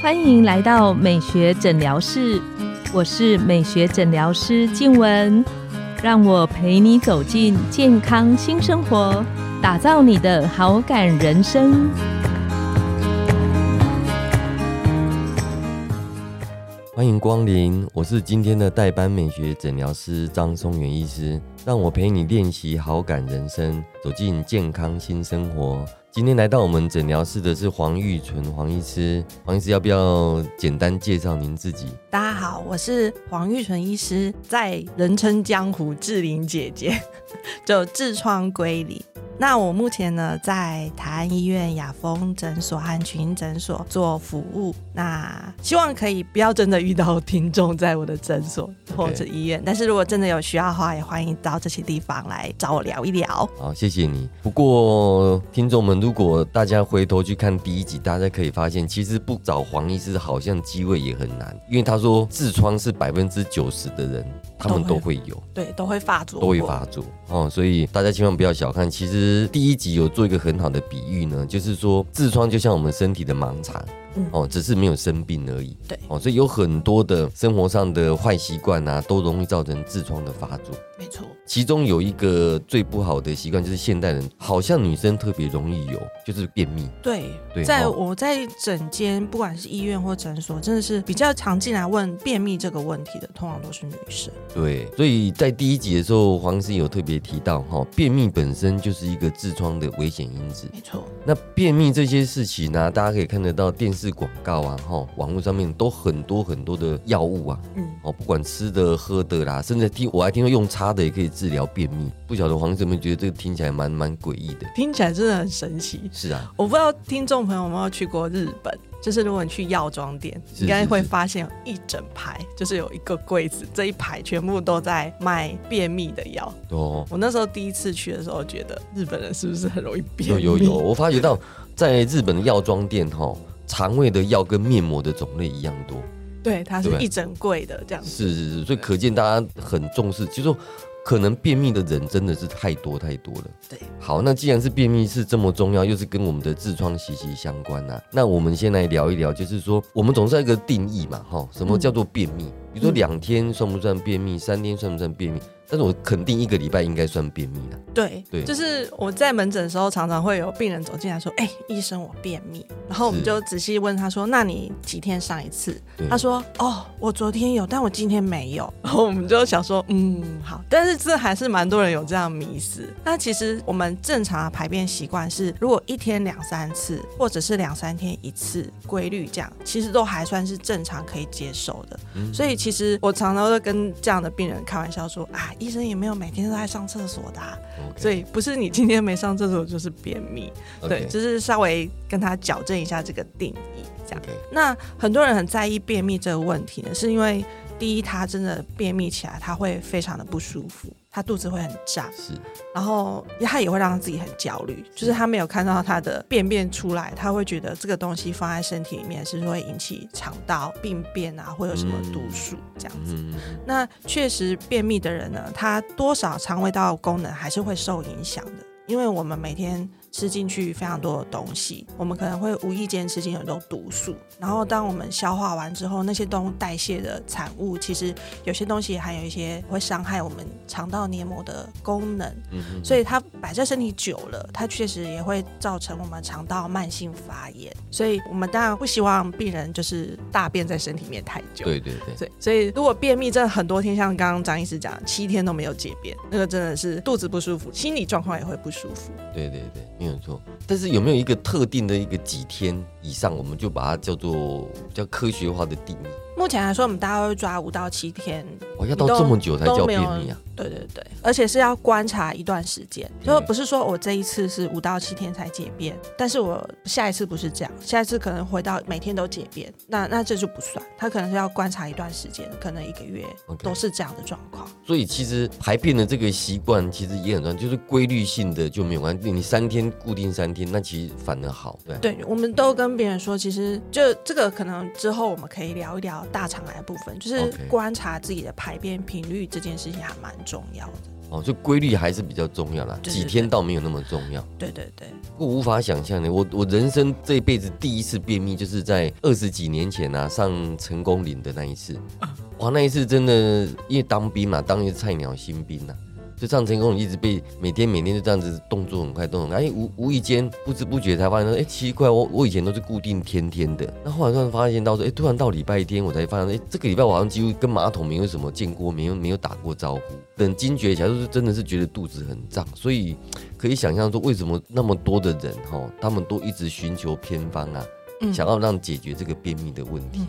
欢迎来到美学诊疗室，我是美学诊疗师静文，让我陪你走进健康新生活，打造你的好感人生。欢迎光临，我是今天的代班美学诊疗师张松元医师，让我陪你练习好感人生，走进健康新生活。今天来到我们诊疗室的是黄玉纯黄医师，黄医师要不要简单介绍您自己？大家好，我是黄玉纯医师，在人称江湖志玲姐姐，就痔疮归零。那我目前呢，在台安医院雅风诊所和群诊所做服务。那希望可以不要真的遇到听众在我的诊所或者医院，但是如果真的有需要的话，也欢迎到这些地方来找我聊一聊。好，谢谢你。不过听众们，如果大家回头去看第一集，大家可以发现，其实不找黄医师好像机会也很难，因为他说痔疮是百分之九十的人。他们都会有，对，都会发作，都会发作哦，所以大家千万不要小看。其实第一集有做一个很好的比喻呢，就是说痔疮就像我们身体的盲肠。哦，只是没有生病而已。对，哦，所以有很多的生活上的坏习惯啊，都容易造成痔疮的发作。没错，其中有一个最不好的习惯，就是现代人好像女生特别容易有，就是便秘。对，对在我在整间，不管是医院或诊所，真的是比较常进来问便秘这个问题的，通常都是女生。对，所以在第一集的时候，黄医生有特别提到，哈，便秘本身就是一个痔疮的危险因子。没错，那便秘这些事情呢，大家可以看得到电视。广告啊，哈，网络上面都很多很多的药物啊，嗯，哦，不管吃的喝的啦，甚至听我还听说用擦的也可以治疗便秘。不晓得黄医生觉得这个听起来蛮蛮诡异的？听起来真的很神奇。是啊，我不知道听众朋友有没有去过日本，就是如果你去药妆店，应该会发现一整排，就是有一个柜子，这一排全部都在卖便秘的药。哦，我那时候第一次去的时候，觉得日本人是不是很容易便秘？有有有，我发觉到在日本的药妆店，哈。肠胃的药跟面膜的种类一样多，对，它是一整柜的这样。是是是，所以可见大家很重视。其实说，可能便秘的人真的是太多太多了。对，好，那既然是便秘是这么重要，又是跟我们的痔疮息息相关呐，那我们先来聊一聊，就是说，我们总是一个定义嘛，哈，什么叫做便秘？比如说两天算不算便秘？三天算不算便秘？但是我肯定一个礼拜应该算便秘了。对对，就是我在门诊的时候，常常会有病人走进来说：“哎，医生，我便秘。”然后我们就仔细问他说：“那你几天上一次？”他说：“哦，我昨天有，但我今天没有。”然 后我们就想说：“嗯，好。”但是这还是蛮多人有这样迷思。那其实我们正常的排便习惯是，如果一天两三次，或者是两三天一次，规律这样，其实都还算是正常可以接受的。所以其实我常常都跟这样的病人开玩笑说：“啊。”医生也没有每天都在上厕所的，所以不是你今天没上厕所就是便秘，对，就是稍微跟他矫正一下这个定义，这样。那很多人很在意便秘这个问题呢，是因为第一，他真的便秘起来他会非常的不舒服。他肚子会很胀，是，然后他也会让他自己很焦虑，就是他没有看到他的便便出来，他会觉得这个东西放在身体里面是会引起肠道病变啊，会有什么毒素这样子。那确实便秘的人呢，他多少肠胃道功能还是会受影响的，因为我们每天。吃进去非常多的东西，我们可能会无意间吃进很多毒素，然后当我们消化完之后，那些东代谢的产物，其实有些东西还有一些会伤害我们肠道黏膜的功能，嗯所以它摆在身体久了，它确实也会造成我们肠道慢性发炎。所以我们当然不希望病人就是大便在身体里面太久。对对对。所以如果便秘真的很多天，像刚刚张医师讲，七天都没有解便，那个真的是肚子不舒服，心理状况也会不舒服。对对对。没有错，但是有没有一个特定的一个几天以上，我们就把它叫做叫科学化的定义？目前来说，我们大概会抓五到七天。我要到这么久才叫便秘啊？对对对，而且是要观察一段时间，就不是说我这一次是五到七天才解便，但是我下一次不是这样，下一次可能回到每天都解便，那 那这就不算，他可能是要观察一段时间，可能一个月都是这样的状况。所以其实排便的这个习惯其实也很重要，就是规律性的就没有关系。你三天固定三天，那其实反而好。对，对，我们都跟别人说，其实就这个可能之后我们可以聊一聊。大肠癌部分，就是观察自己的排便频率这件事情还蛮重要的。哦，就规律还是比较重要啦，几天倒没有那么重要。对对对，我无法想象的，我我人生这一辈子第一次便秘，就是在二十几年前啊，上成功岭的那一次。哇，那一次真的因为当兵嘛，当一个菜鸟新兵呐。就上成功，一直被每天每天就这样子动作很快，动很快。哎，无无意间不知不觉才发现说，哎，奇怪，我我以前都是固定天天的，那后来突然发现到说，哎，突然到礼拜天，我才发现，哎，这个礼拜我好像几乎跟马桶没有什么见过，没有没有打过招呼。等惊觉起来，就是真的是觉得肚子很胀，所以可以想象说，为什么那么多的人哈，他们都一直寻求偏方啊，想要让解决这个便秘的问题。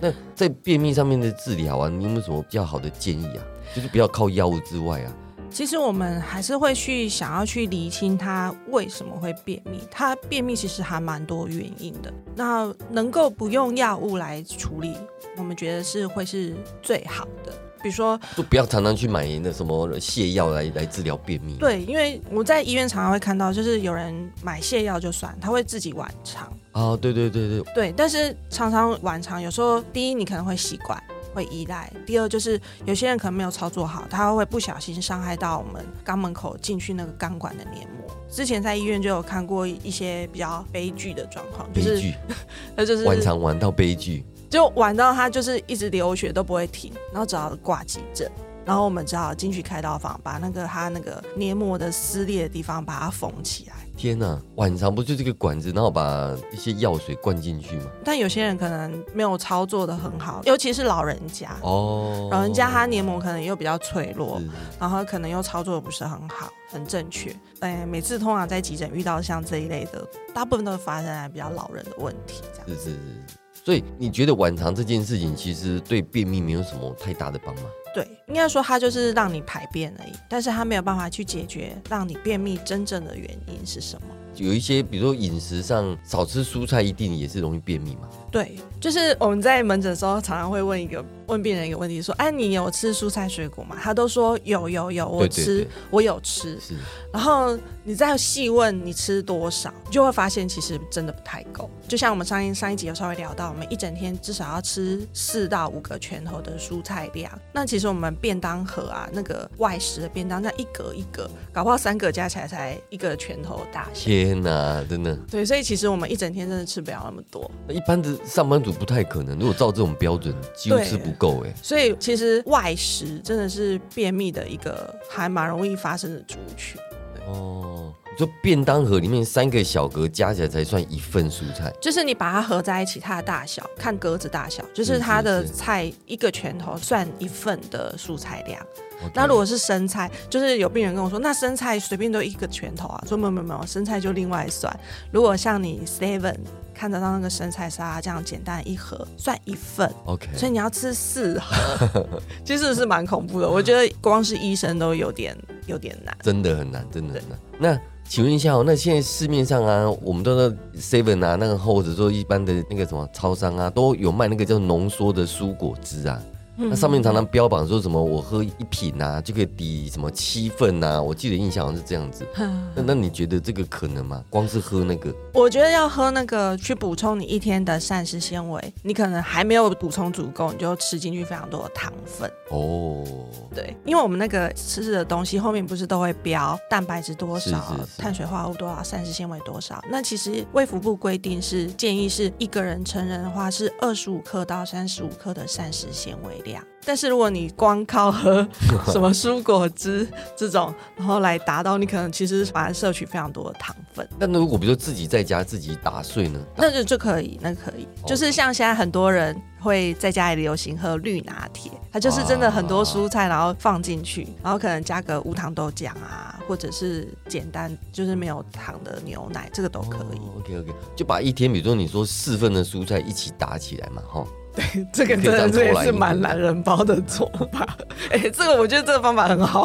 那在便秘上面的治疗啊，你有没有什么比较好的建议啊？就是不要靠药物之外啊。其实我们还是会去想要去厘清他为什么会便秘。他便秘其实还蛮多原因的。那能够不用药物来处理，我们觉得是会是最好的。比如说，就不要常常去买那什么泻药来来治疗便秘。对，因为我在医院常常会看到，就是有人买泻药就算，他会自己晚肠。啊，对对对对。对，但是常常晚肠，有时候第一你可能会习惯。会依赖。第二就是有些人可能没有操作好，他会不小心伤害到我们肛门口进去那个钢管的黏膜。之前在医院就有看过一些比较悲剧的状况，悲剧，那就是玩肠玩到悲剧，就玩到他就是一直流血都不会停，然后只好挂急诊。然后我们只好进去开刀房，把那个他那个黏膜的撕裂的地方把它缝起来。天呐，晚上不就这个管子，然后把一些药水灌进去吗？但有些人可能没有操作的很好，尤其是老人家哦，老人家他黏膜可能又比较脆弱，然后可能又操作的不是很好，很正确。哎，每次通常在急诊遇到像这一类的，大部分都是发生在比较老人的问题，这样。是是是。所以你觉得晚肠这件事情其实对便秘没有什么太大的帮忙？对，应该说它就是让你排便而已，但是它没有办法去解决让你便秘真正的原因是什么。有一些，比如说饮食上少吃蔬菜，一定也是容易便秘嘛？对，就是我们在门诊的时候，常常会问一个问病人一个问题，说：“哎，你有吃蔬菜水果吗？”他都说有有有，我吃，我有吃。是。然后你再细问你吃多少，就会发现其实真的不太够。就像我们上一上一集有稍微聊到，我们一整天至少要吃四到五个拳头的蔬菜量。那其实我们便当盒啊，那个外食的便当，那一格一格，搞不好三个加起来才一个拳头大小。天哪，真的。对，所以其实我们一整天真的吃不了那么多。一般的上班族不太可能，如果照这种标准，几乎吃不够哎。所以其实外食真的是便秘的一个还蛮容易发生的族群。哦。就便当盒里面三个小格加起来才算一份蔬菜，就是你把它合在一起，它的大小看格子大小，就是它的菜一个拳头算一份的蔬菜量。那如果是生菜，就是有病人跟我说，那生菜随便都一个拳头啊，说没有没有没有，生菜就另外算。如果像你 seven 看得到那个生菜沙拉这样简单一盒，算一份。OK，所以你要吃四盒，其实是蛮恐怖的。我觉得光是医生都有点有点难，真的很难，真的很难。那请问一下哦，那现在市面上啊，我们都是 seven 啊，那个或者说一般的那个什么超商啊，都有卖那个叫浓缩的蔬果汁啊。那上面常常标榜说什么我喝一瓶啊就可以抵什么七份啊，我记得印象好像是这样子。那那你觉得这个可能吗？光是喝那个？我觉得要喝那个去补充你一天的膳食纤维，你可能还没有补充足够，你就吃进去非常多的糖分。哦，对，因为我们那个吃的东西后面不是都会标蛋白质多少、碳水化合物多少、膳食纤维多少？那其实卫福部规定是建议是一个人成人的话是二十五克到三十五克的膳食纤维。但是如果你光靠喝什么蔬果汁这种，然后来达到，你可能其实反而摄取非常多的糖分。那如果比如说自己在家自己打碎呢？那就就可以，那可以，就是像现在很多人会在家里流行喝绿拿铁，它就是真的很多蔬菜，然后放进去，然后可能加个无糖豆浆啊，或者是简单就是没有糖的牛奶，这个都可以。OK OK，就把一天，比如说你说四份的蔬菜一起打起来嘛，哈。对，这个真的这也是蛮懒人包的做法。哎，这个我觉得这个方法很好。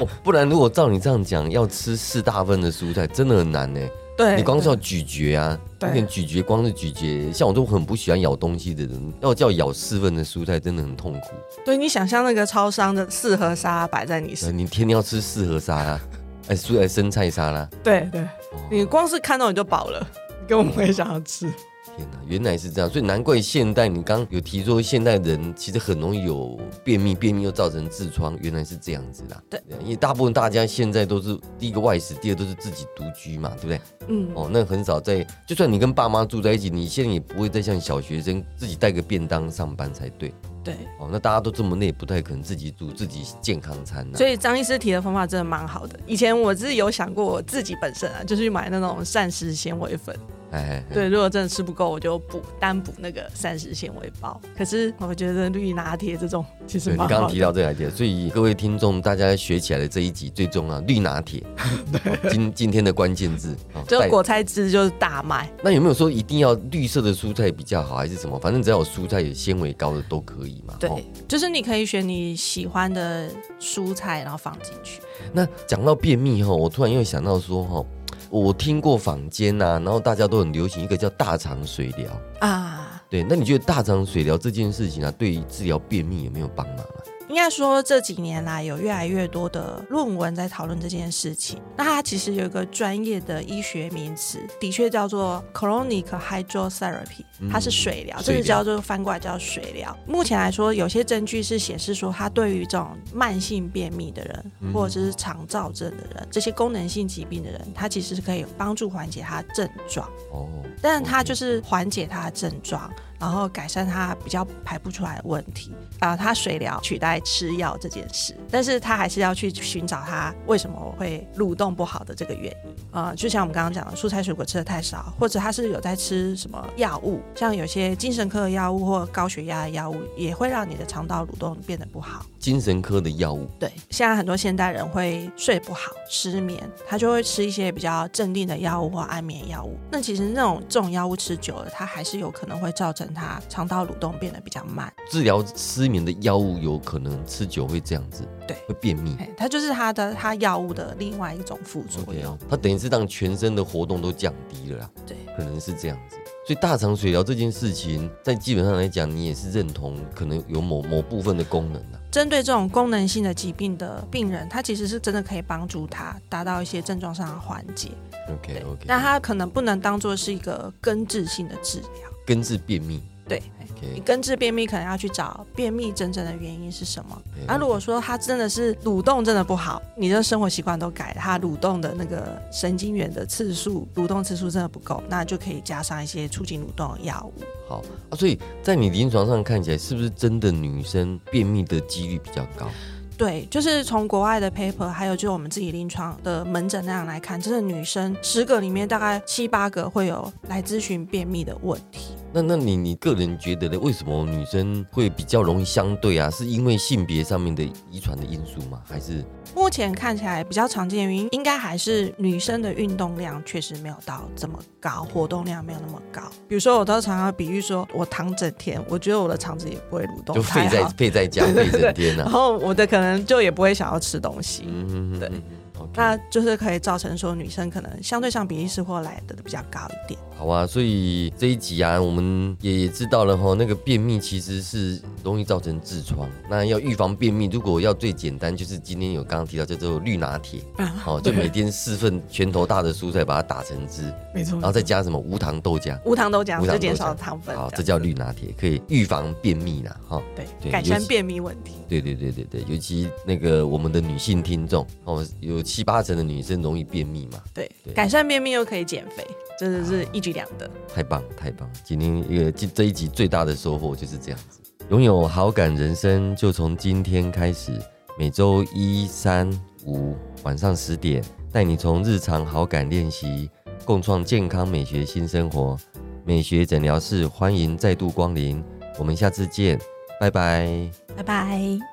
哦，不然如果照你这样讲，要吃四大份的蔬菜，真的很难呢。对，你光是要咀嚼啊，有点咀嚼，光是咀嚼，像我都很不喜欢咬东西的人，要叫咬四份的蔬菜，真的很痛苦。对你想象那个超商的四盒沙拉摆在你身，你天天要吃四盒沙拉，哎，蔬菜生菜沙拉。对对，你光是看到你就饱了，你根本不会想要吃。天哪，原来是这样，所以难怪现代你刚刚有提说，现代人其实很容易有便秘，便秘又造成痔疮，原来是这样子啦。对，因为大部分大家现在都是第一个外食，第二都是自己独居嘛，对不对？嗯，哦，那很少在，就算你跟爸妈住在一起，你现在也不会再像小学生自己带个便当上班才对。对，哦，那大家都这么累，不太可能自己煮自己健康餐。所以张医师提的方法真的蛮好的。以前我自己有想过，我自己本身啊，就是去买那种膳食纤维粉。哎，对，如果真的吃不够，我就补单补那个膳食纤维包。可是我觉得绿拿铁这种其实你刚刚提到这个 idea，所以各位听众大家学起来的这一集最重要，绿拿铁。今今天的关键字，就果菜汁就是大麦。那有没有说一定要绿色的蔬菜比较好，还是什么？反正只要有蔬菜有纤维高的都可以嘛。对，就是你可以选你喜欢的蔬菜，然后放进去。那讲到便秘哈，我突然又想到说哈。我听过坊间呐，然后大家都很流行一个叫大肠水疗啊，对，那你觉得大肠水疗这件事情啊，对治疗便秘有没有帮忙啊？应该说这几年来有越来越多的论文在讨论这件事情。那它其实有一个专业的医学名词，的确叫做 chronic hydrotherapy，它是水疗，这个叫做翻过来叫水疗。目前来说，有些证据是显示说，它对于这种慢性便秘的人，或者是肠燥症的人，这些功能性疾病的人，它其实是可以帮助缓解他症状。哦，但是它就是缓解他的症状。然后改善他比较排不出来的问题啊，他水疗取代吃药这件事，但是他还是要去寻找他为什么会蠕动不好的这个原因啊，就像我们刚刚讲的，蔬菜水果吃的太少，或者他是有在吃什么药物，像有些精神科的药物或高血压的药物，也会让你的肠道蠕动变得不好。精神科的药物，对，现在很多现代人会睡不好、失眠，他就会吃一些比较镇定的药物或安眠药物。那其实那种这种药物吃久了，它还是有可能会造成。它肠道蠕动变得比较慢，治疗失眠的药物有可能吃久会这样子，对，会便秘。它就是它的它药物的另外一种副作用，它等于是让全身的活动都降低了啦。对，可能是这样子。所以大肠水疗这件事情，在基本上来讲，你也是认同可能有某某部分的功能的。针对这种功能性的疾病的病人，他其实是真的可以帮助他达到一些症状上的缓解。OK OK，那他可能不能当做是一个根治性的治疗，根治便秘。对，你根治便秘可能要去找便秘真正的原因是什么。啊，如果说他真的是蠕动真的不好，你的生活习惯都改，他蠕动的那个神经元的次数、蠕动次数真的不够，那就可以加上一些促进蠕动的药物。好啊，所以在你临床上看起来，是不是真的女生便秘的几率比较高？对，就是从国外的 paper，还有就是我们自己临床的门诊那样来看，真的女生十个里面大概七八个会有来咨询便秘的问题。那那你你个人觉得呢？为什么女生会比较容易相对啊？是因为性别上面的遗传的因素吗？还是目前看起来比较常见的原因，应该还是女生的运动量确实没有到这么高，活动量没有那么高。比如说，我都常常比喻说，我躺整天，我觉得我的肠子也不会蠕动，就废在废在家废整天啊。然后我的可能就也不会想要吃东西，对。那就是可以造成说女生可能相对上比例是或来的比较高一点。好啊，所以这一集啊，我们也知道了哈，那个便秘其实是容易造成痔疮。那要预防便秘，如果要最简单，就是今天有刚刚提到叫做绿拿铁，哦，就每天四份拳头大的蔬菜把它打成汁，没错，然后再加什么无糖豆浆，无糖豆浆，就减少糖分。好，这叫绿拿铁，可以预防便秘啦，哈，对，改善便秘问题。对对对对对，尤其那个我们的女性听众哦，有七八成的女生容易便秘嘛，对，改善便秘又可以减肥。真的是一举两得，太棒太棒！今天一个这这一集最大的收获就是这样子，拥有好感人生就从今天开始，每周一、三、五晚上十点，带你从日常好感练习，共创健康美学新生活。美学诊疗室欢迎再度光临，我们下次见，拜拜，拜拜。